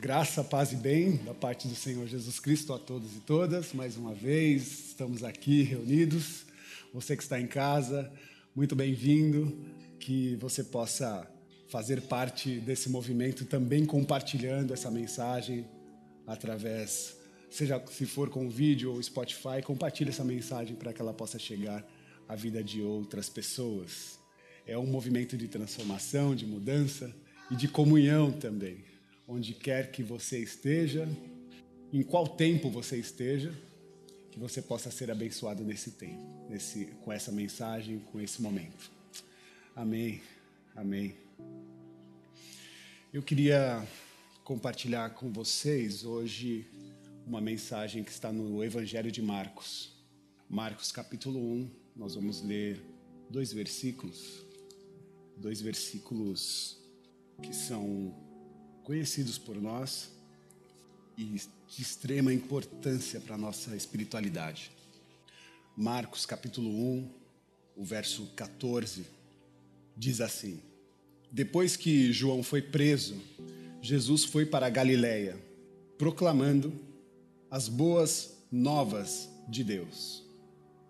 Graça, paz e bem da parte do Senhor Jesus Cristo a todos e todas. Mais uma vez, estamos aqui reunidos. Você que está em casa, muito bem-vindo. Que você possa fazer parte desse movimento também compartilhando essa mensagem através, seja se for com vídeo ou Spotify, compartilhe essa mensagem para que ela possa chegar à vida de outras pessoas. É um movimento de transformação, de mudança e de comunhão também onde quer que você esteja, em qual tempo você esteja, que você possa ser abençoado nesse tempo, nesse, com essa mensagem, com esse momento. Amém. Amém. Eu queria compartilhar com vocês hoje uma mensagem que está no Evangelho de Marcos. Marcos capítulo 1, nós vamos ler dois versículos, dois versículos que são conhecidos por nós e de extrema importância para a nossa espiritualidade. Marcos capítulo 1, o verso 14, diz assim: Depois que João foi preso, Jesus foi para a Galiléia, proclamando as boas novas de Deus,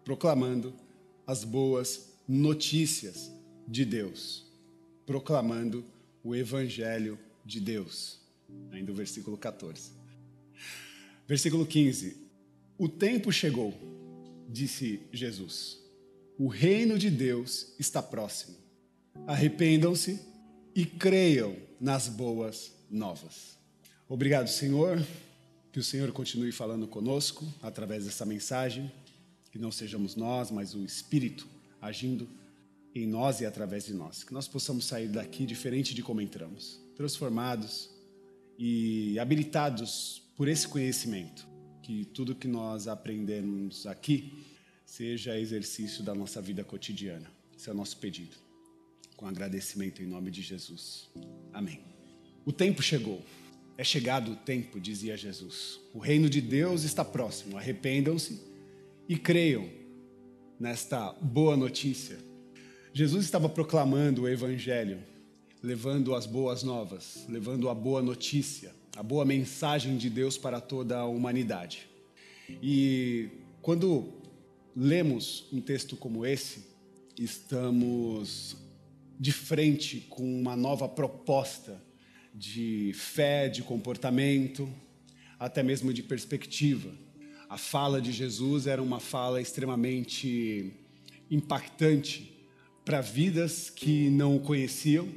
proclamando as boas notícias de Deus, proclamando o evangelho de Deus. Ainda o versículo 14. Versículo 15. O tempo chegou, disse Jesus. O reino de Deus está próximo. Arrependam-se e creiam nas boas novas. Obrigado, Senhor. Que o Senhor continue falando conosco através dessa mensagem. Que não sejamos nós, mas o Espírito agindo em nós e através de nós. Que nós possamos sair daqui diferente de como entramos transformados e habilitados por esse conhecimento. Que tudo que nós aprendemos aqui seja exercício da nossa vida cotidiana. Esse é o nosso pedido. Com agradecimento em nome de Jesus. Amém. O tempo chegou. É chegado o tempo, dizia Jesus. O reino de Deus está próximo. Arrependam-se e creiam nesta boa notícia. Jesus estava proclamando o evangelho levando as boas novas, levando a boa notícia, a boa mensagem de Deus para toda a humanidade. E quando lemos um texto como esse, estamos de frente com uma nova proposta de fé, de comportamento, até mesmo de perspectiva. A fala de Jesus era uma fala extremamente impactante para vidas que não o conheciam,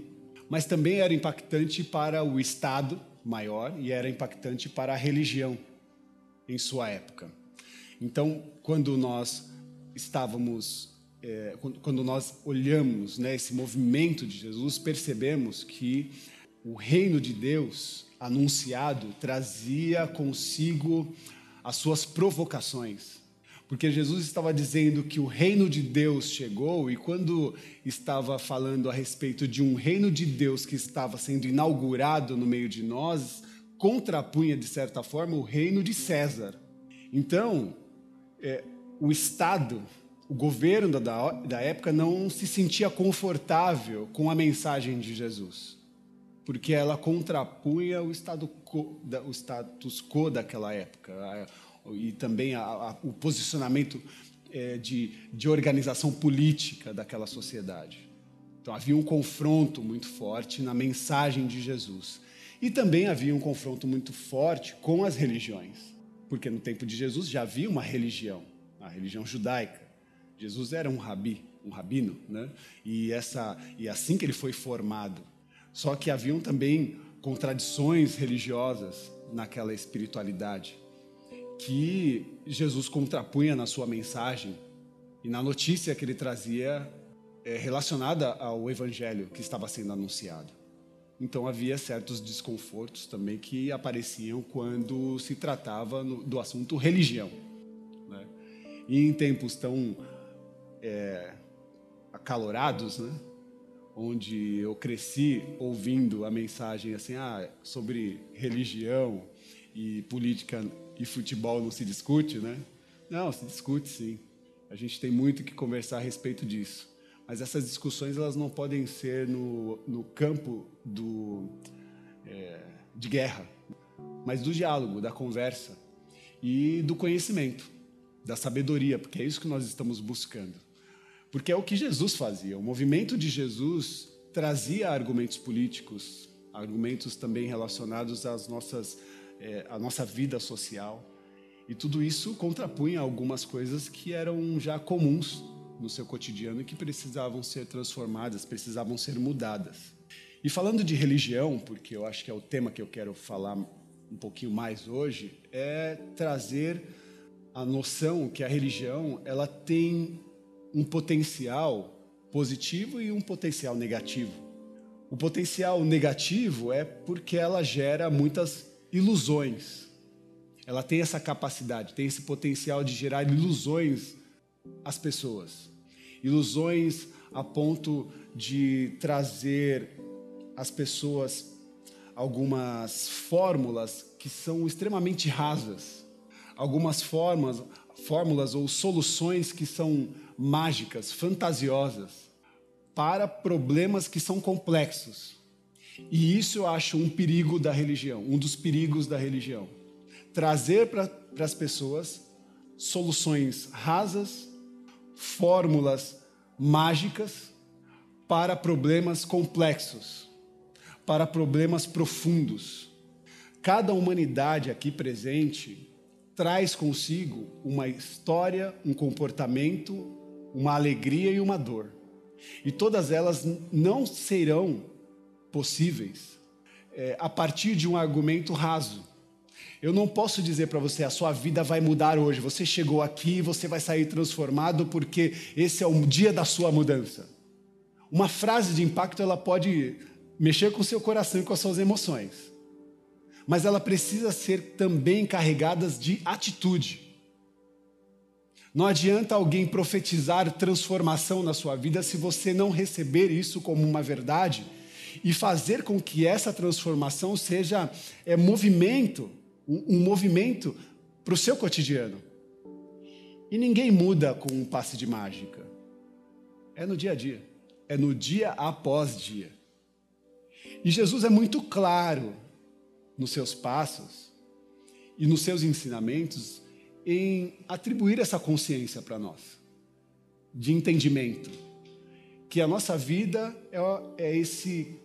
mas também era impactante para o Estado maior e era impactante para a religião em sua época. Então, quando nós estávamos, é, quando nós olhamos né, esse movimento de Jesus, percebemos que o reino de Deus anunciado trazia consigo as suas provocações porque Jesus estava dizendo que o reino de Deus chegou, e quando estava falando a respeito de um reino de Deus que estava sendo inaugurado no meio de nós, contrapunha, de certa forma, o reino de César. Então, é, o Estado, o governo da, da época não se sentia confortável com a mensagem de Jesus, porque ela contrapunha o, estado, o status quo daquela época e também a, a, o posicionamento é, de, de organização política daquela sociedade. Então havia um confronto muito forte na mensagem de Jesus. E também havia um confronto muito forte com as religiões, porque no tempo de Jesus já havia uma religião, a religião judaica. Jesus era um rabi, um rabino, né? E essa e assim que ele foi formado. Só que haviam também contradições religiosas naquela espiritualidade que Jesus contrapunha na sua mensagem e na notícia que ele trazia é, relacionada ao evangelho que estava sendo anunciado. Então havia certos desconfortos também que apareciam quando se tratava no, do assunto religião. Né? E em tempos tão é, acalorados, né? onde eu cresci ouvindo a mensagem assim, ah, sobre religião e política e futebol não se discute, né? Não, se discute sim. A gente tem muito que conversar a respeito disso. Mas essas discussões elas não podem ser no, no campo do, é, de guerra. mas do diálogo, da conversa e do conhecimento, da sabedoria, porque é isso que nós estamos buscando. Porque é o que Jesus fazia. O movimento de Jesus trazia argumentos políticos, argumentos também relacionados às nossas, é, à nossa vida social. E tudo isso contrapunha algumas coisas que eram já comuns no seu cotidiano e que precisavam ser transformadas, precisavam ser mudadas. E falando de religião, porque eu acho que é o tema que eu quero falar um pouquinho mais hoje, é trazer a noção que a religião ela tem um potencial positivo e um potencial negativo. O potencial negativo é porque ela gera muitas ilusões. Ela tem essa capacidade, tem esse potencial de gerar ilusões às pessoas. Ilusões a ponto de trazer às pessoas algumas fórmulas que são extremamente rasas, algumas formas, fórmulas ou soluções que são mágicas, fantasiosas para problemas que são complexos. E isso eu acho um perigo da religião, um dos perigos da religião. Trazer para as pessoas soluções rasas, fórmulas mágicas para problemas complexos, para problemas profundos. Cada humanidade aqui presente traz consigo uma história, um comportamento, uma alegria e uma dor. E todas elas não serão possíveis é, a partir de um argumento raso. Eu não posso dizer para você, a sua vida vai mudar hoje. Você chegou aqui, você vai sair transformado porque esse é o dia da sua mudança. Uma frase de impacto ela pode mexer com o seu coração e com as suas emoções, mas ela precisa ser também carregada de atitude. Não adianta alguém profetizar transformação na sua vida se você não receber isso como uma verdade e fazer com que essa transformação seja é, movimento, um, um movimento para o seu cotidiano. E ninguém muda com um passe de mágica. É no dia a dia, é no dia após dia. E Jesus é muito claro nos seus passos e nos seus ensinamentos em atribuir essa consciência para nós, de entendimento, que a nossa vida é, é esse,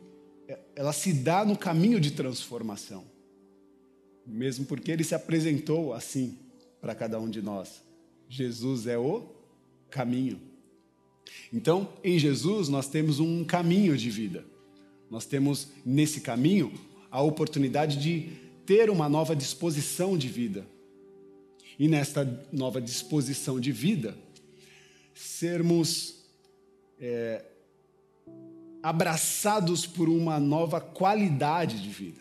ela se dá no caminho de transformação, mesmo porque ele se apresentou assim para cada um de nós. Jesus é o caminho. Então, em Jesus, nós temos um caminho de vida. Nós temos nesse caminho a oportunidade de ter uma nova disposição de vida e nesta nova disposição de vida, sermos é, abraçados por uma nova qualidade de vida.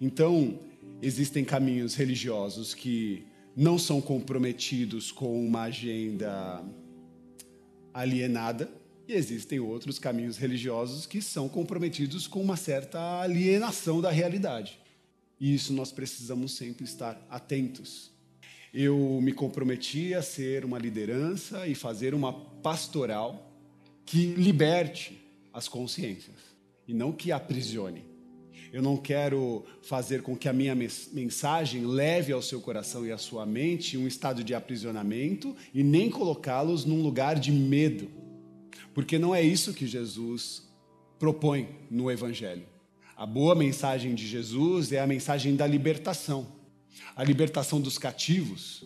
Então, existem caminhos religiosos que não são comprometidos com uma agenda alienada, e existem outros caminhos religiosos que são comprometidos com uma certa alienação da realidade. E isso nós precisamos sempre estar atentos eu me comprometi a ser uma liderança e fazer uma pastoral que liberte as consciências e não que aprisione. Eu não quero fazer com que a minha mensagem leve ao seu coração e à sua mente um estado de aprisionamento e nem colocá-los num lugar de medo, porque não é isso que Jesus propõe no Evangelho. A boa mensagem de Jesus é a mensagem da libertação a libertação dos cativos,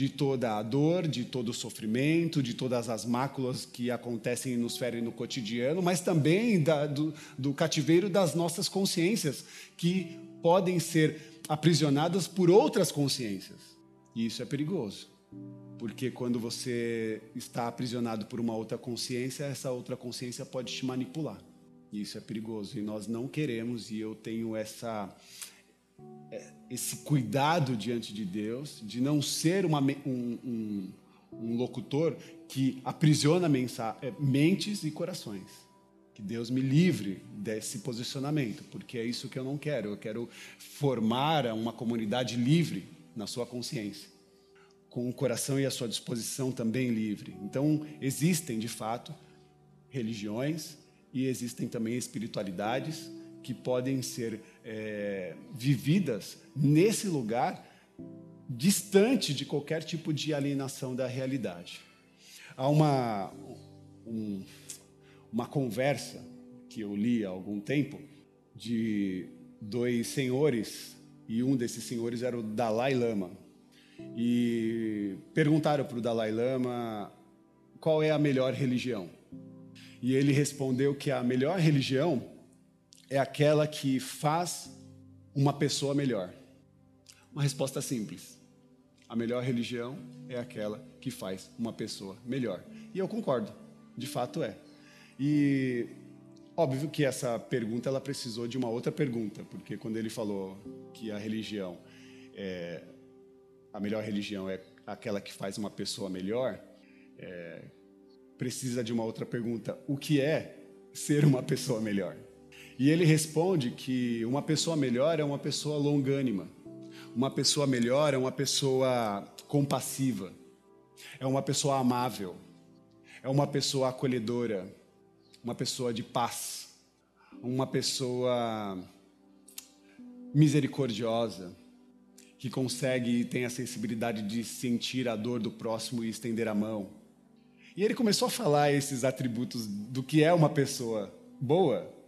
de toda a dor, de todo o sofrimento, de todas as máculas que acontecem e nos ferem no cotidiano, mas também da, do, do cativeiro das nossas consciências, que podem ser aprisionadas por outras consciências. E isso é perigoso, porque quando você está aprisionado por uma outra consciência, essa outra consciência pode te manipular. E isso é perigoso e nós não queremos, e eu tenho essa esse cuidado diante de Deus, de não ser uma, um, um, um, locutor que aprisiona é, mentes e corações. Que Deus me livre desse posicionamento, porque é isso que eu não quero. Eu quero formar uma comunidade livre na sua consciência, com o coração e a sua disposição também livre. Então, existem, de fato, religiões e existem também espiritualidades que podem ser é, vividas nesse lugar, distante de qualquer tipo de alienação da realidade. Há uma, um, uma conversa que eu li há algum tempo de dois senhores, e um desses senhores era o Dalai Lama. E perguntaram para o Dalai Lama qual é a melhor religião. E ele respondeu que a melhor religião é aquela que faz uma pessoa melhor. Uma resposta simples. A melhor religião é aquela que faz uma pessoa melhor. E eu concordo, de fato é. E óbvio que essa pergunta ela precisou de uma outra pergunta, porque quando ele falou que a religião é a melhor religião é aquela que faz uma pessoa melhor, é, precisa de uma outra pergunta: o que é ser uma pessoa melhor? E ele responde que uma pessoa melhor é uma pessoa longânima, uma pessoa melhor é uma pessoa compassiva, é uma pessoa amável, é uma pessoa acolhedora, uma pessoa de paz, uma pessoa misericordiosa, que consegue e tem a sensibilidade de sentir a dor do próximo e estender a mão. E ele começou a falar esses atributos do que é uma pessoa boa.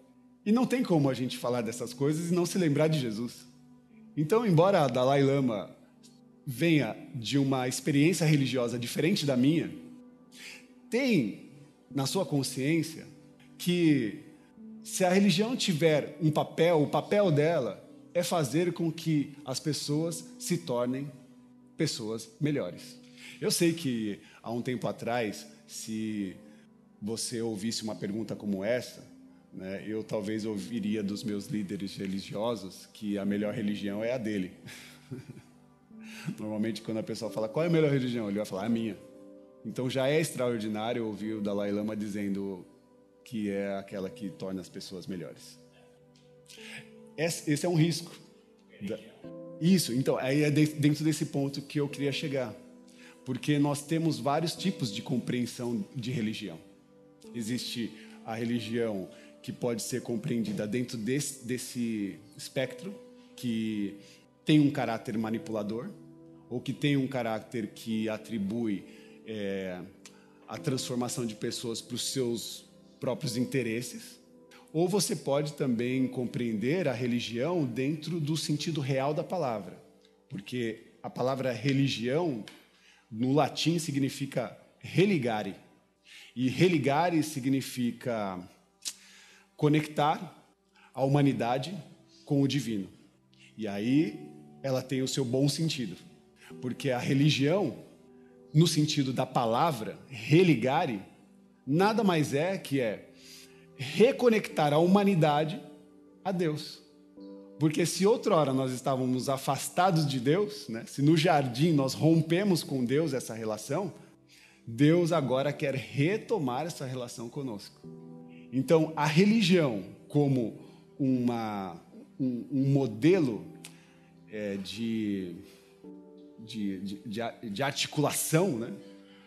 E não tem como a gente falar dessas coisas e não se lembrar de Jesus. Então, embora Dalai Lama venha de uma experiência religiosa diferente da minha, tem na sua consciência que se a religião tiver um papel, o papel dela é fazer com que as pessoas se tornem pessoas melhores. Eu sei que há um tempo atrás, se você ouvisse uma pergunta como essa, né, eu talvez ouviria dos meus líderes religiosos que a melhor religião é a dele. Normalmente, quando a pessoa fala qual é a melhor religião, ele vai falar a minha. Então já é extraordinário ouvir o Dalai Lama dizendo que é aquela que torna as pessoas melhores. Esse é um risco. Isso, então, aí é dentro desse ponto que eu queria chegar. Porque nós temos vários tipos de compreensão de religião. Existe a religião que pode ser compreendida dentro desse, desse espectro, que tem um caráter manipulador, ou que tem um caráter que atribui é, a transformação de pessoas para os seus próprios interesses. Ou você pode também compreender a religião dentro do sentido real da palavra, porque a palavra religião no latim significa religare. E religare significa conectar a humanidade com o divino. E aí ela tem o seu bom sentido, porque a religião, no sentido da palavra religare, nada mais é que é reconectar a humanidade a Deus. Porque se outrora nós estávamos afastados de Deus, né? se no jardim nós rompemos com Deus essa relação, Deus agora quer retomar essa relação conosco. Então, a religião, como uma, um, um modelo é, de, de, de, de, articulação, né?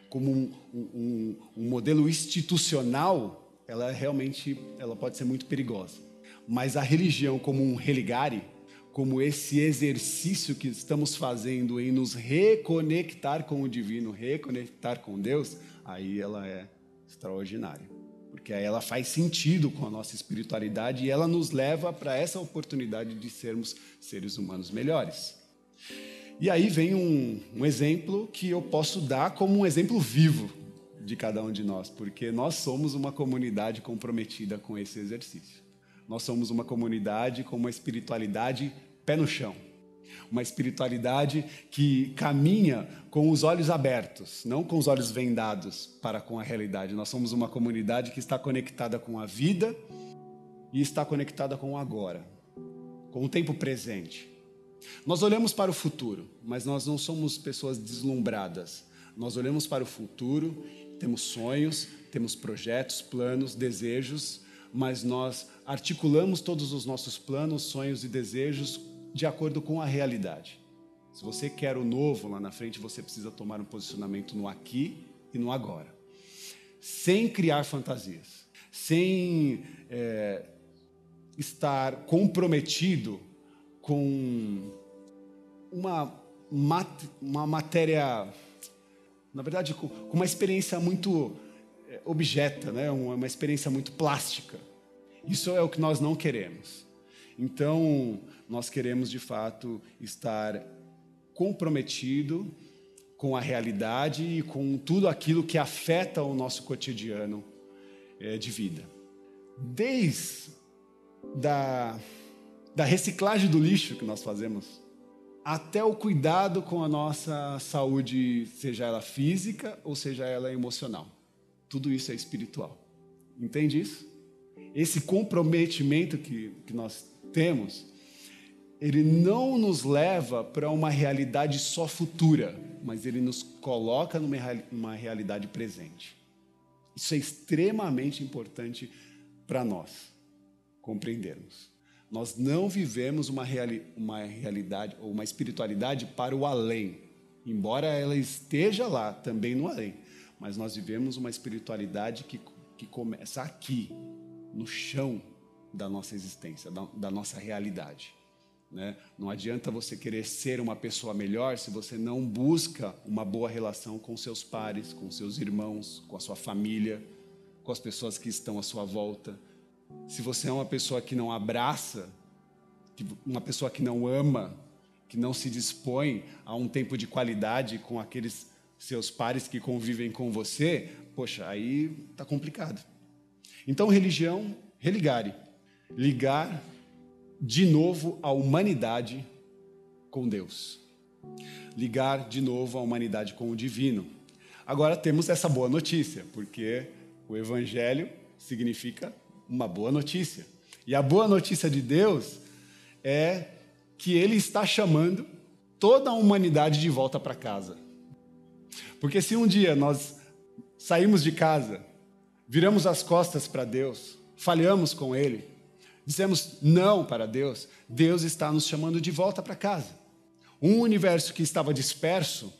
como um, um, um modelo institucional, ela realmente ela pode ser muito perigosa. Mas a religião como um religare, como esse exercício que estamos fazendo em nos reconectar com o divino, reconectar com Deus, aí ela é extraordinária. Porque aí ela faz sentido com a nossa espiritualidade e ela nos leva para essa oportunidade de sermos seres humanos melhores. E aí vem um, um exemplo que eu posso dar como um exemplo vivo de cada um de nós, porque nós somos uma comunidade comprometida com esse exercício. Nós somos uma comunidade com uma espiritualidade pé no chão. Uma espiritualidade que caminha com os olhos abertos, não com os olhos vendados para com a realidade. Nós somos uma comunidade que está conectada com a vida e está conectada com o agora, com o tempo presente. Nós olhamos para o futuro, mas nós não somos pessoas deslumbradas. Nós olhamos para o futuro temos sonhos, temos projetos, planos, desejos, mas nós articulamos todos os nossos planos, sonhos e desejos de acordo com a realidade. Se você quer o novo lá na frente, você precisa tomar um posicionamento no aqui e no agora, sem criar fantasias, sem é, estar comprometido com uma, uma matéria, na verdade, com uma experiência muito eh, objeta, né? uma experiência muito plástica. Isso é o que nós não queremos. Então, nós queremos de fato estar comprometido com a realidade e com tudo aquilo que afeta o nosso cotidiano é, de vida. Desde da, da reciclagem do lixo que nós fazemos, até o cuidado com a nossa saúde, seja ela física ou seja ela emocional. Tudo isso é espiritual. Entende isso? Esse comprometimento que, que nós temos, ele não nos leva para uma realidade só futura, mas ele nos coloca numa, realidade presente. Isso é extremamente importante para nós compreendermos. Nós não vivemos uma, reali uma realidade ou uma espiritualidade para o além, embora ela esteja lá também no além, mas nós vivemos uma espiritualidade que, que começa aqui, no chão da nossa existência, da, da nossa realidade. Né? Não adianta você querer ser uma pessoa melhor se você não busca uma boa relação com seus pares, com seus irmãos, com a sua família, com as pessoas que estão à sua volta se você é uma pessoa que não abraça, uma pessoa que não ama, que não se dispõe a um tempo de qualidade com aqueles seus pares que convivem com você, poxa, aí está complicado. Então, religião, religare. Ligar de novo a humanidade com Deus. Ligar de novo a humanidade com o divino. Agora temos essa boa notícia, porque o evangelho significa uma boa notícia. E a boa notícia de Deus é que Ele está chamando toda a humanidade de volta para casa. Porque se um dia nós saímos de casa, viramos as costas para Deus, falhamos com Ele, dissemos não para Deus, Deus está nos chamando de volta para casa. Um universo que estava disperso,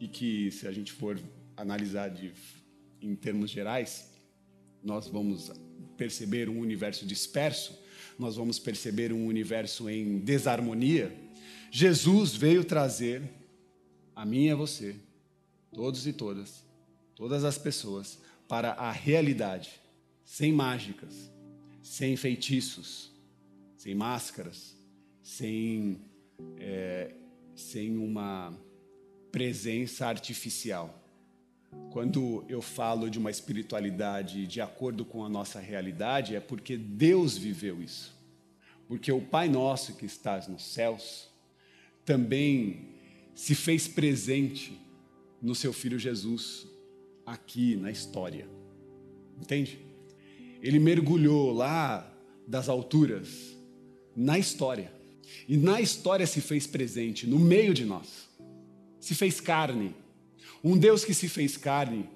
e que, se a gente for analisar de, em termos gerais, nós vamos perceber um universo disperso, nós vamos perceber um universo em desarmonia. Jesus veio trazer a mim e a você, todos e todas, todas as pessoas, para a realidade, sem mágicas, sem feitiços, sem máscaras, sem, é, sem uma presença artificial quando eu falo de uma espiritualidade de acordo com a nossa realidade, é porque Deus viveu isso. Porque o Pai Nosso que estás nos céus também se fez presente no seu filho Jesus aqui na história. Entende? Ele mergulhou lá das alturas na história. E na história se fez presente no meio de nós. Se fez carne. Um Deus que se fez carne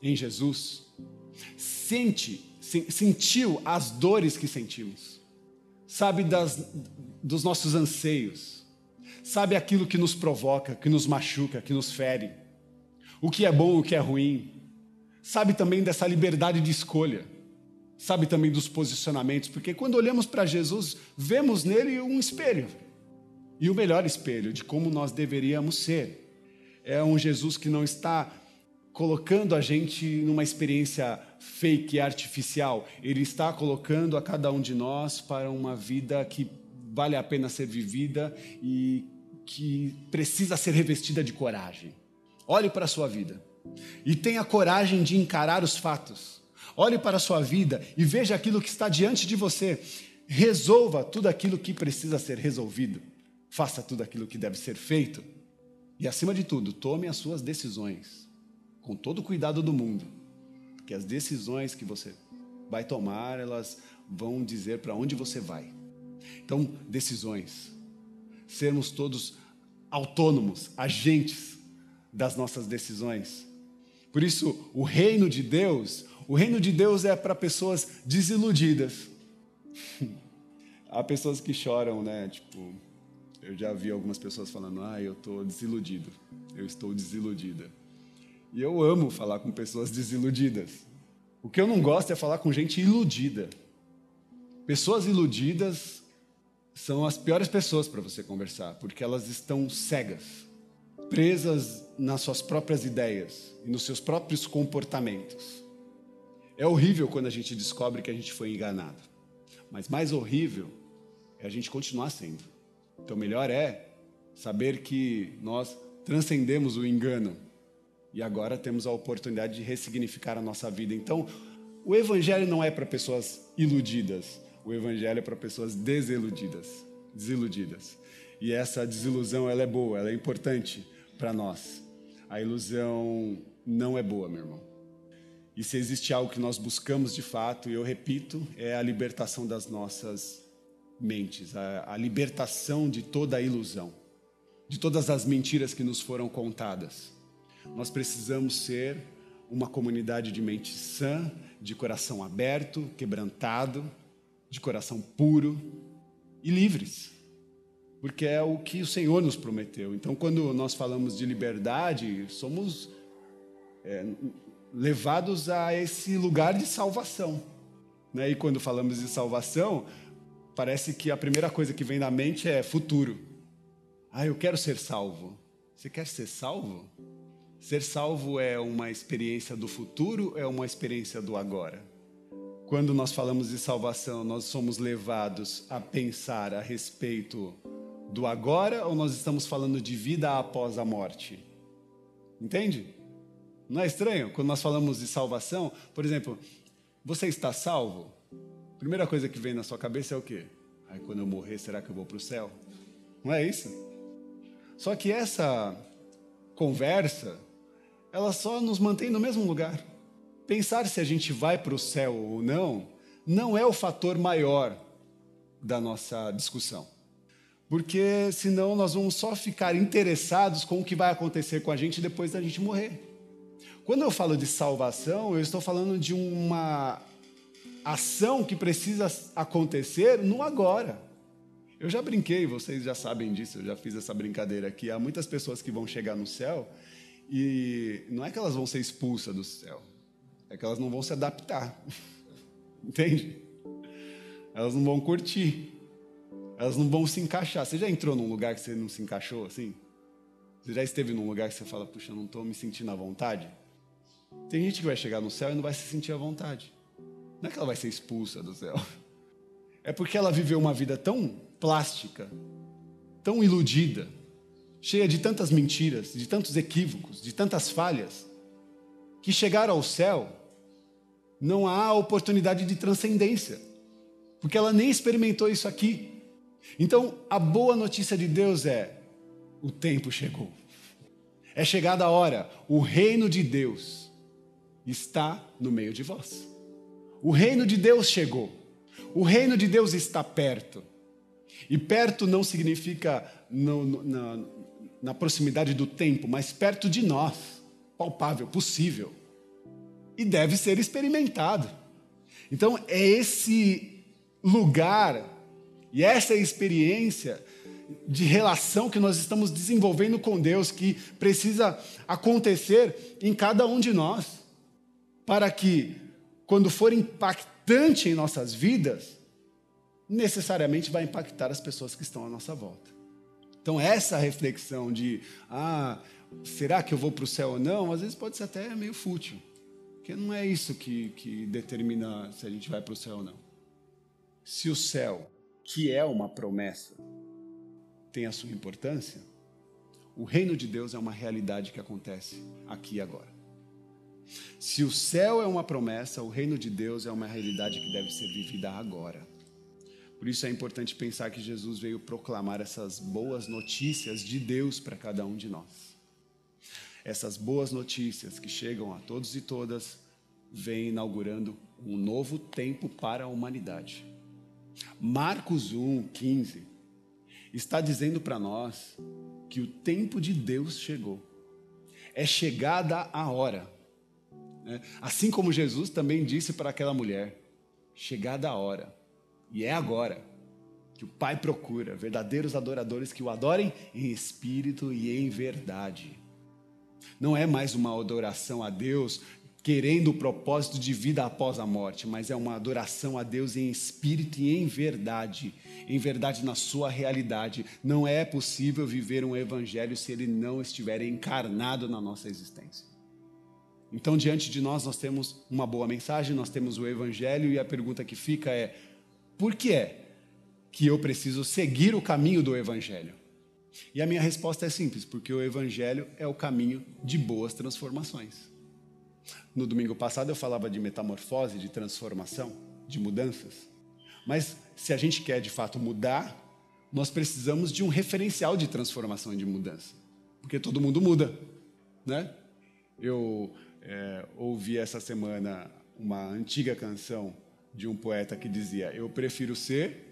em Jesus, sente, sentiu as dores que sentimos, sabe das, dos nossos anseios, sabe aquilo que nos provoca, que nos machuca, que nos fere, o que é bom, o que é ruim, sabe também dessa liberdade de escolha, sabe também dos posicionamentos, porque quando olhamos para Jesus, vemos nele um espelho, e o melhor espelho de como nós deveríamos ser é um Jesus que não está colocando a gente numa experiência fake artificial. Ele está colocando a cada um de nós para uma vida que vale a pena ser vivida e que precisa ser revestida de coragem. Olhe para a sua vida e tenha coragem de encarar os fatos. Olhe para a sua vida e veja aquilo que está diante de você. Resolva tudo aquilo que precisa ser resolvido. Faça tudo aquilo que deve ser feito e acima de tudo, tome as suas decisões com todo o cuidado do mundo, porque as decisões que você vai tomar, elas vão dizer para onde você vai. Então, decisões. Sermos todos autônomos, agentes das nossas decisões. Por isso, o reino de Deus, o reino de Deus é para pessoas desiludidas. Há pessoas que choram, né? Tipo, eu já vi algumas pessoas falando: ah, eu estou desiludido, eu estou desiludida. E eu amo falar com pessoas desiludidas. O que eu não gosto é falar com gente iludida. Pessoas iludidas são as piores pessoas para você conversar, porque elas estão cegas, presas nas suas próprias ideias e nos seus próprios comportamentos. É horrível quando a gente descobre que a gente foi enganado, mas mais horrível é a gente continuar sendo. Então, melhor é saber que nós transcendemos o engano e agora temos a oportunidade de ressignificar a nossa vida. Então, o Evangelho não é para pessoas iludidas, o Evangelho é para pessoas desiludidas, desiludidas. E essa desilusão ela é boa, ela é importante para nós. A ilusão não é boa, meu irmão. E se existe algo que nós buscamos de fato, e eu repito, é a libertação das nossas mentes, a, a libertação de toda a ilusão, de todas as mentiras que nos foram contadas. Nós precisamos ser uma comunidade de mente sã, de coração aberto, quebrantado, de coração puro e livres. Porque é o que o Senhor nos prometeu. Então, quando nós falamos de liberdade, somos é, levados a esse lugar de salvação. Né? E quando falamos de salvação, parece que a primeira coisa que vem na mente é futuro. Ah, eu quero ser salvo. Você quer ser salvo? Ser salvo é uma experiência do futuro, é uma experiência do agora. Quando nós falamos de salvação, nós somos levados a pensar a respeito do agora ou nós estamos falando de vida após a morte? Entende? Não é estranho quando nós falamos de salvação? Por exemplo, você está salvo? A primeira coisa que vem na sua cabeça é o quê? Aí quando eu morrer, será que eu vou para o céu? Não é isso? Só que essa conversa, ela só nos mantém no mesmo lugar. Pensar se a gente vai para o céu ou não, não é o fator maior da nossa discussão. Porque senão nós vamos só ficar interessados com o que vai acontecer com a gente depois da gente morrer. Quando eu falo de salvação, eu estou falando de uma ação que precisa acontecer no agora. Eu já brinquei, vocês já sabem disso, eu já fiz essa brincadeira aqui. Há muitas pessoas que vão chegar no céu e não é que elas vão ser expulsas do céu, é que elas não vão se adaptar. Entende? Elas não vão curtir. Elas não vão se encaixar. Você já entrou num lugar que você não se encaixou assim? Você já esteve num lugar que você fala, puxa, não estou me sentindo à vontade? Tem gente que vai chegar no céu e não vai se sentir à vontade. Não é que ela vai ser expulsa do céu. É porque ela viveu uma vida tão plástica, tão iludida, cheia de tantas mentiras, de tantos equívocos, de tantas falhas, que chegar ao céu não há oportunidade de transcendência, porque ela nem experimentou isso aqui. Então, a boa notícia de Deus é: o tempo chegou. É chegada a hora, o reino de Deus está no meio de vós. O reino de Deus chegou. O reino de Deus está perto. E perto não significa no, no, na, na proximidade do tempo, mas perto de nós, palpável, possível. E deve ser experimentado. Então, é esse lugar e essa experiência de relação que nós estamos desenvolvendo com Deus que precisa acontecer em cada um de nós, para que, quando for impactante em nossas vidas, necessariamente vai impactar as pessoas que estão à nossa volta. Então, essa reflexão de, ah, será que eu vou para o céu ou não, às vezes pode ser até meio fútil, porque não é isso que, que determina se a gente vai para o céu ou não. Se o céu, que é uma promessa, tem a sua importância, o reino de Deus é uma realidade que acontece aqui e agora. Se o céu é uma promessa, o reino de Deus é uma realidade que deve ser vivida agora. Por isso é importante pensar que Jesus veio proclamar essas boas notícias de Deus para cada um de nós. Essas boas notícias que chegam a todos e todas vêm inaugurando um novo tempo para a humanidade. Marcos 1, 15 está dizendo para nós que o tempo de Deus chegou. É chegada a hora. Né? Assim como Jesus também disse para aquela mulher: chegada a hora. E é agora que o Pai procura verdadeiros adoradores que o adorem em espírito e em verdade. Não é mais uma adoração a Deus querendo o propósito de vida após a morte, mas é uma adoração a Deus em espírito e em verdade, em verdade na sua realidade. Não é possível viver um evangelho se ele não estiver encarnado na nossa existência. Então, diante de nós, nós temos uma boa mensagem, nós temos o evangelho e a pergunta que fica é: por que é que eu preciso seguir o caminho do evangelho? E a minha resposta é simples, porque o evangelho é o caminho de boas transformações. No domingo passado eu falava de metamorfose, de transformação, de mudanças. Mas se a gente quer de fato mudar, nós precisamos de um referencial de transformação e de mudança. Porque todo mundo muda, né? Eu é, ouvi essa semana uma antiga canção de um poeta que dizia: Eu prefiro ser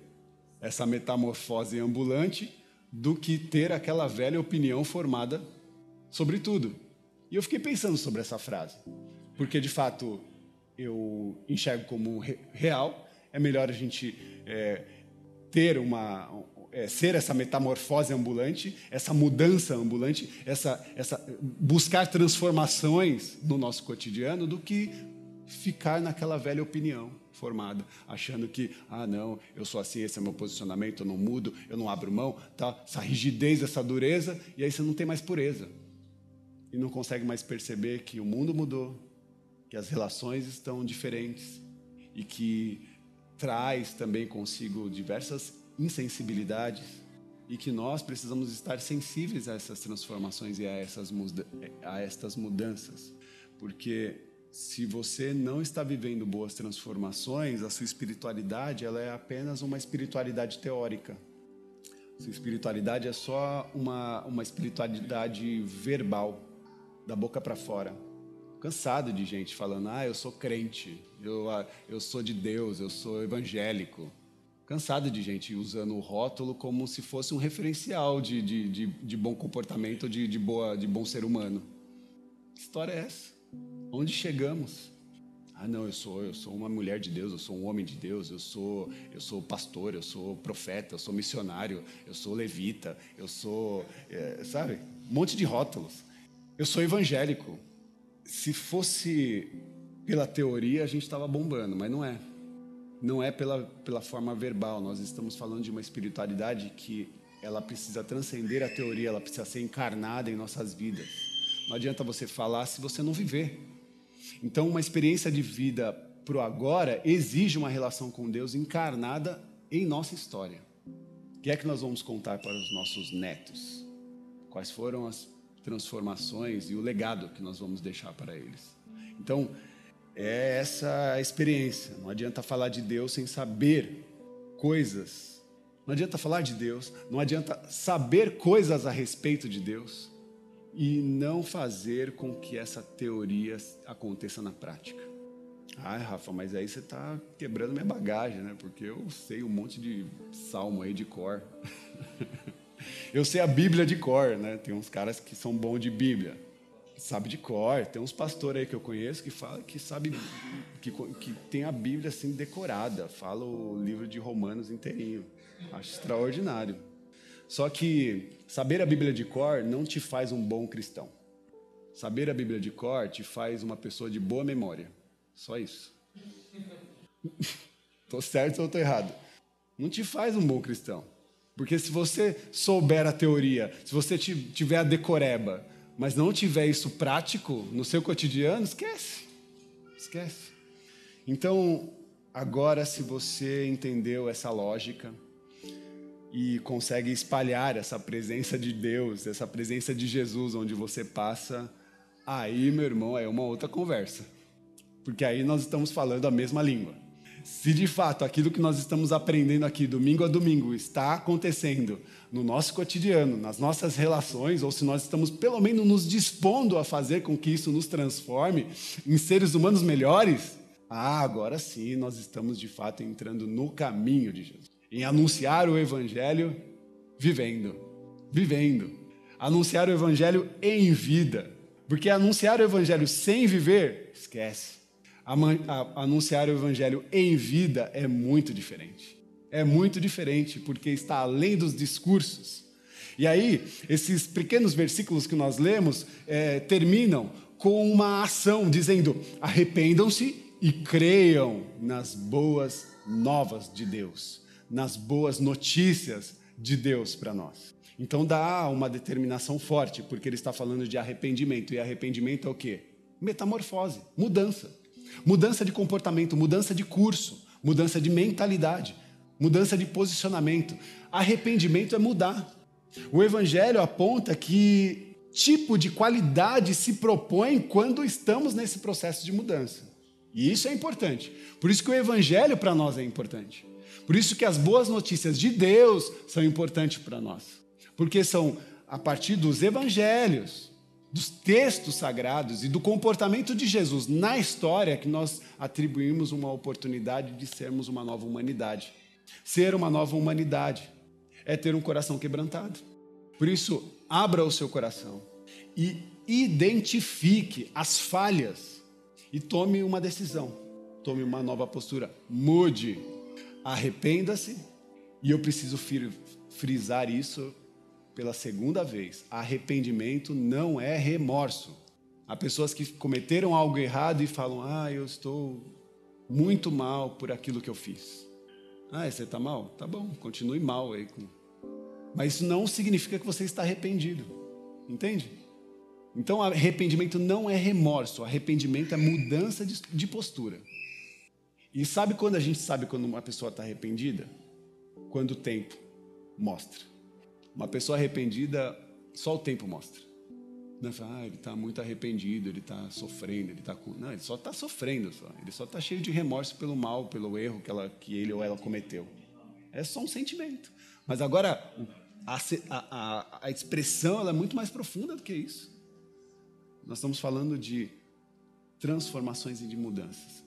essa metamorfose ambulante do que ter aquela velha opinião formada sobre tudo. E eu fiquei pensando sobre essa frase porque de fato eu enxergo como real. É melhor a gente é, ter uma é, ser essa metamorfose ambulante, essa mudança ambulante, essa, essa buscar transformações no nosso cotidiano, do que ficar naquela velha opinião formada, achando que ah não, eu sou assim, esse é meu posicionamento, eu não mudo, eu não abro mão, tá? Essa rigidez, essa dureza, e aí você não tem mais pureza e não consegue mais perceber que o mundo mudou, que as relações estão diferentes e que traz também consigo diversas insensibilidades e que nós precisamos estar sensíveis a essas transformações e a essas muda a estas mudanças, porque se você não está vivendo boas transformações, a sua espiritualidade ela é apenas uma espiritualidade teórica. Sua espiritualidade é só uma, uma espiritualidade verbal, da boca para fora cansado de gente falando, ah, eu sou crente, eu, eu sou de Deus, eu sou evangélico. Cansado de gente usando o rótulo como se fosse um referencial de, de, de, de bom comportamento, de, de, boa, de bom ser humano. Que história é essa? Onde chegamos? Ah, não, eu sou, eu sou uma mulher de Deus, eu sou um homem de Deus, eu sou, eu sou pastor, eu sou profeta, eu sou missionário, eu sou levita, eu sou, é, sabe, um monte de rótulos. Eu sou evangélico se fosse pela teoria, a gente estava bombando, mas não é. Não é pela, pela forma verbal. Nós estamos falando de uma espiritualidade que ela precisa transcender a teoria, ela precisa ser encarnada em nossas vidas. Não adianta você falar se você não viver. Então, uma experiência de vida pro agora exige uma relação com Deus encarnada em nossa história. O que é que nós vamos contar para os nossos netos? Quais foram as transformações e o legado que nós vamos deixar para eles. Então, é essa experiência. Não adianta falar de Deus sem saber coisas. Não adianta falar de Deus, não adianta saber coisas a respeito de Deus e não fazer com que essa teoria aconteça na prática. Ai, Rafa, mas aí você está quebrando minha bagagem, né? Porque eu sei um monte de salmo aí de cor. Eu sei a Bíblia de cor, né? Tem uns caras que são bons de Bíblia, sabe de cor. Tem uns pastores aí que eu conheço que fala que sabe que, que tem a Bíblia assim decorada, fala o livro de Romanos inteirinho. Acho extraordinário. Só que saber a Bíblia de cor não te faz um bom cristão. Saber a Bíblia de cor te faz uma pessoa de boa memória. Só isso. Tô certo ou tô errado? Não te faz um bom cristão. Porque se você souber a teoria, se você tiver a decoreba, mas não tiver isso prático no seu cotidiano, esquece. Esquece. Então, agora, se você entendeu essa lógica e consegue espalhar essa presença de Deus, essa presença de Jesus onde você passa, aí, meu irmão, é uma outra conversa. Porque aí nós estamos falando a mesma língua. Se de fato aquilo que nós estamos aprendendo aqui, domingo a domingo, está acontecendo no nosso cotidiano, nas nossas relações, ou se nós estamos pelo menos nos dispondo a fazer com que isso nos transforme em seres humanos melhores, ah, agora sim nós estamos de fato entrando no caminho de Jesus. Em anunciar o Evangelho vivendo. Vivendo. Anunciar o Evangelho em vida. Porque anunciar o Evangelho sem viver, esquece anunciar o evangelho em vida é muito diferente. É muito diferente porque está além dos discursos. E aí, esses pequenos versículos que nós lemos é, terminam com uma ação, dizendo: arrependam-se e creiam nas boas novas de Deus, nas boas notícias de Deus para nós. Então dá uma determinação forte, porque ele está falando de arrependimento, e arrependimento é o quê? Metamorfose, mudança. Mudança de comportamento, mudança de curso, mudança de mentalidade, mudança de posicionamento. Arrependimento é mudar. O Evangelho aponta que tipo de qualidade se propõe quando estamos nesse processo de mudança. E isso é importante. Por isso que o Evangelho para nós é importante. Por isso que as boas notícias de Deus são importantes para nós. Porque são a partir dos evangelhos, dos textos sagrados e do comportamento de Jesus na história que nós atribuímos uma oportunidade de sermos uma nova humanidade. Ser uma nova humanidade é ter um coração quebrantado. Por isso, abra o seu coração e identifique as falhas e tome uma decisão, tome uma nova postura, mude, arrependa-se. E eu preciso frisar isso pela segunda vez: arrependimento não é remorso. Há pessoas que cometeram algo errado e falam: Ah, eu estou muito mal por aquilo que eu fiz. Ah, você está mal? Tá bom, continue mal aí. Mas isso não significa que você está arrependido. Entende? Então, arrependimento não é remorso, arrependimento é mudança de, de postura. E sabe quando a gente sabe quando uma pessoa está arrependida? Quando o tempo mostra. Uma pessoa arrependida, só o tempo mostra. Não fala, ah, ele está muito arrependido, ele está sofrendo, ele está com. Não, ele só está sofrendo, só. ele só está cheio de remorso pelo mal, pelo erro que, ela, que ele ou ela cometeu. É só um sentimento. Mas agora, a, a, a expressão ela é muito mais profunda do que isso. Nós estamos falando de transformações e de mudanças.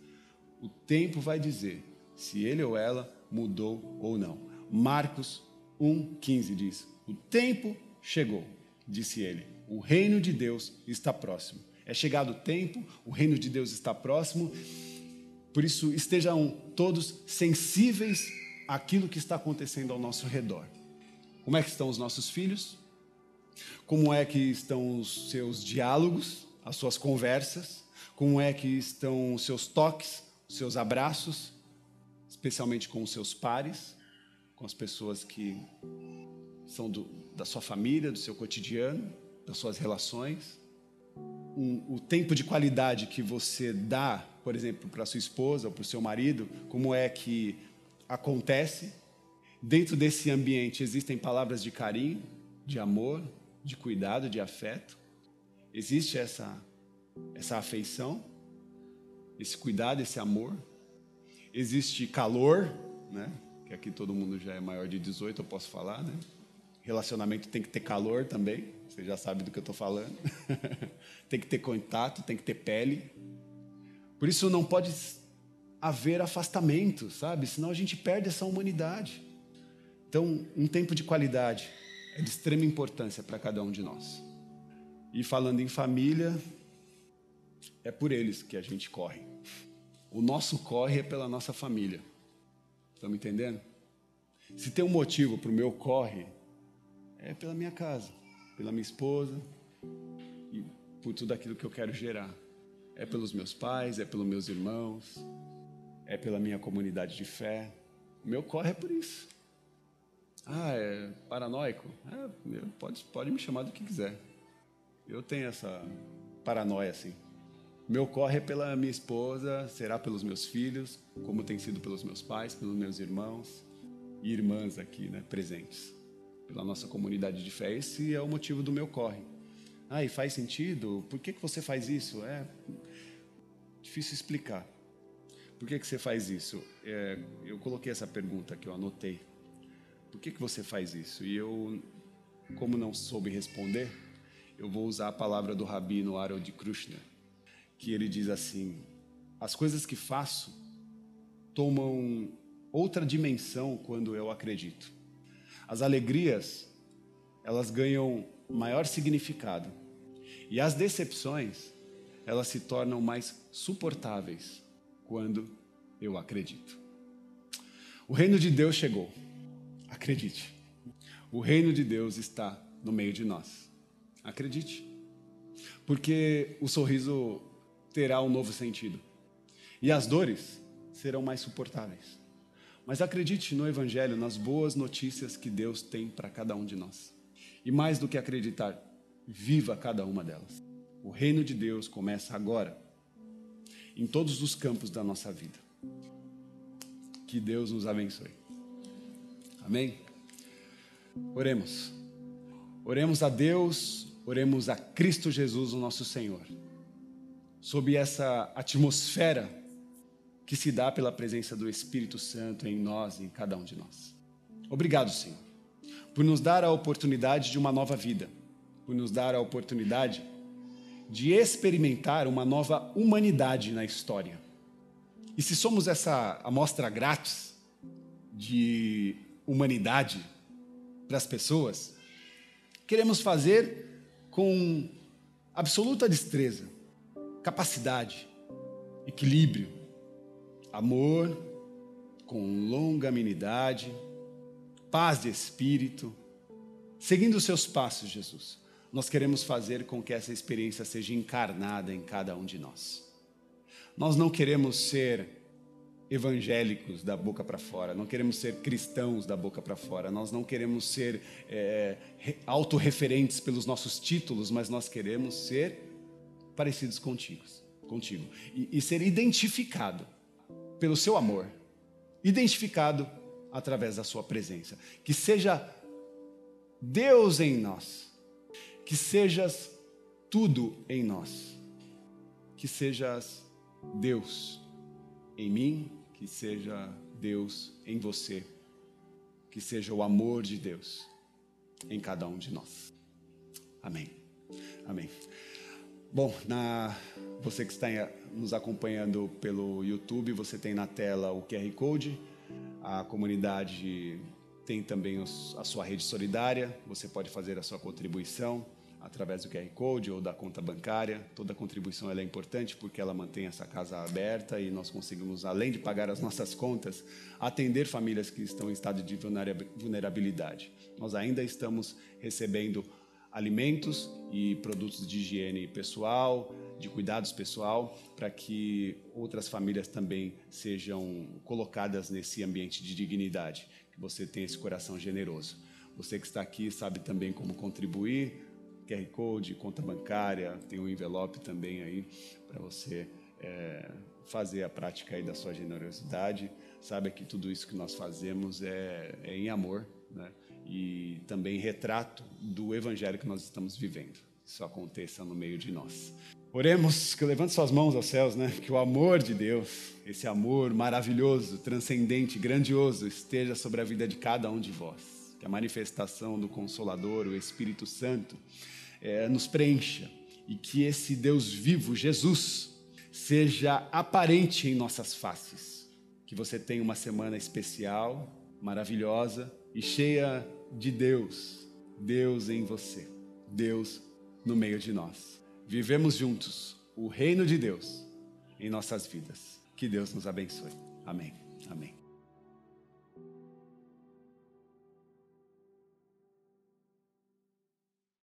O tempo vai dizer se ele ou ela mudou ou não. Marcos 1,15 diz: o tempo chegou, disse ele. O reino de Deus está próximo. É chegado o tempo, o reino de Deus está próximo. Por isso, estejam todos sensíveis àquilo que está acontecendo ao nosso redor. Como é que estão os nossos filhos? Como é que estão os seus diálogos, as suas conversas? Como é que estão os seus toques, os seus abraços, especialmente com os seus pares, com as pessoas que são do, da sua família, do seu cotidiano, das suas relações. Um, o tempo de qualidade que você dá, por exemplo, para sua esposa ou para o seu marido, como é que acontece. Dentro desse ambiente existem palavras de carinho, de amor, de cuidado, de afeto. Existe essa, essa afeição, esse cuidado, esse amor. Existe calor, né? que aqui todo mundo já é maior de 18, eu posso falar, né? Relacionamento tem que ter calor também, você já sabe do que eu estou falando. tem que ter contato, tem que ter pele. Por isso não pode haver afastamento, sabe? Senão a gente perde essa humanidade. Então, um tempo de qualidade é de extrema importância para cada um de nós. E falando em família, é por eles que a gente corre. O nosso corre é pela nossa família. Estão me entendendo? Se tem um motivo para o meu corre, é pela minha casa, pela minha esposa e por tudo aquilo que eu quero gerar. É pelos meus pais, é pelos meus irmãos, é pela minha comunidade de fé. O meu corre é por isso. Ah, é paranoico? É, pode, pode me chamar do que quiser. Eu tenho essa paranoia assim. Meu corre é pela minha esposa, será pelos meus filhos, como tem sido pelos meus pais, pelos meus irmãos e irmãs aqui, né, presentes pela nossa comunidade de fé. Esse é o motivo do meu corre. Ah, e faz sentido? Por que, que você faz isso? É difícil explicar. Por que, que você faz isso? É, eu coloquei essa pergunta que eu anotei. Por que, que você faz isso? E eu, como não soube responder, eu vou usar a palavra do rabino Harold Kushner, que ele diz assim: as coisas que faço tomam outra dimensão quando eu acredito. As alegrias, elas ganham maior significado. E as decepções, elas se tornam mais suportáveis quando eu acredito. O reino de Deus chegou. Acredite. O reino de Deus está no meio de nós. Acredite. porque o sorriso terá um novo sentido e as dores serão mais suportáveis. Mas acredite no Evangelho, nas boas notícias que Deus tem para cada um de nós. E mais do que acreditar, viva cada uma delas. O reino de Deus começa agora, em todos os campos da nossa vida. Que Deus nos abençoe. Amém? Oremos. Oremos a Deus, oremos a Cristo Jesus, o nosso Senhor. Sob essa atmosfera que se dá pela presença do Espírito Santo em nós em cada um de nós. Obrigado, Senhor, por nos dar a oportunidade de uma nova vida, por nos dar a oportunidade de experimentar uma nova humanidade na história. E se somos essa amostra grátis de humanidade para as pessoas, queremos fazer com absoluta destreza, capacidade, equilíbrio, amor, com longanimidade, paz de espírito, seguindo os seus passos, Jesus. Nós queremos fazer com que essa experiência seja encarnada em cada um de nós. Nós não queremos ser evangélicos da boca para fora, não queremos ser cristãos da boca para fora, nós não queremos ser é, autorreferentes pelos nossos títulos, mas nós queremos ser parecidos contigo, contigo e, e ser identificado pelo seu amor, identificado através da sua presença. Que seja Deus em nós, que sejas tudo em nós, que sejas Deus em mim que seja Deus em você, que seja o amor de Deus em cada um de nós. Amém. Amém. Bom, na, você que está nos acompanhando pelo YouTube, você tem na tela o QR Code. A comunidade tem também a sua rede solidária. Você pode fazer a sua contribuição através do QR Code ou da conta bancária. Toda contribuição é importante porque ela mantém essa casa aberta e nós conseguimos, além de pagar as nossas contas, atender famílias que estão em estado de vulnerabilidade. Nós ainda estamos recebendo alimentos e produtos de higiene pessoal, de cuidados pessoal, para que outras famílias também sejam colocadas nesse ambiente de dignidade, que você tenha esse coração generoso. Você que está aqui sabe também como contribuir, QR Code, conta bancária, tem um envelope também aí para você é, fazer a prática aí da sua generosidade. Saiba que tudo isso que nós fazemos é, é em amor, né? E também retrato do evangelho que nós estamos vivendo. Isso aconteça no meio de nós. Oremos, que levante suas mãos aos céus, né? Que o amor de Deus, esse amor maravilhoso, transcendente, grandioso, esteja sobre a vida de cada um de vós. Que a manifestação do Consolador, o Espírito Santo, é, nos preencha e que esse Deus vivo, Jesus, seja aparente em nossas faces. Que você tenha uma semana especial, maravilhosa e cheia de Deus, Deus em você, Deus no meio de nós. Vivemos juntos o reino de Deus em nossas vidas. Que Deus nos abençoe. Amém. Amém.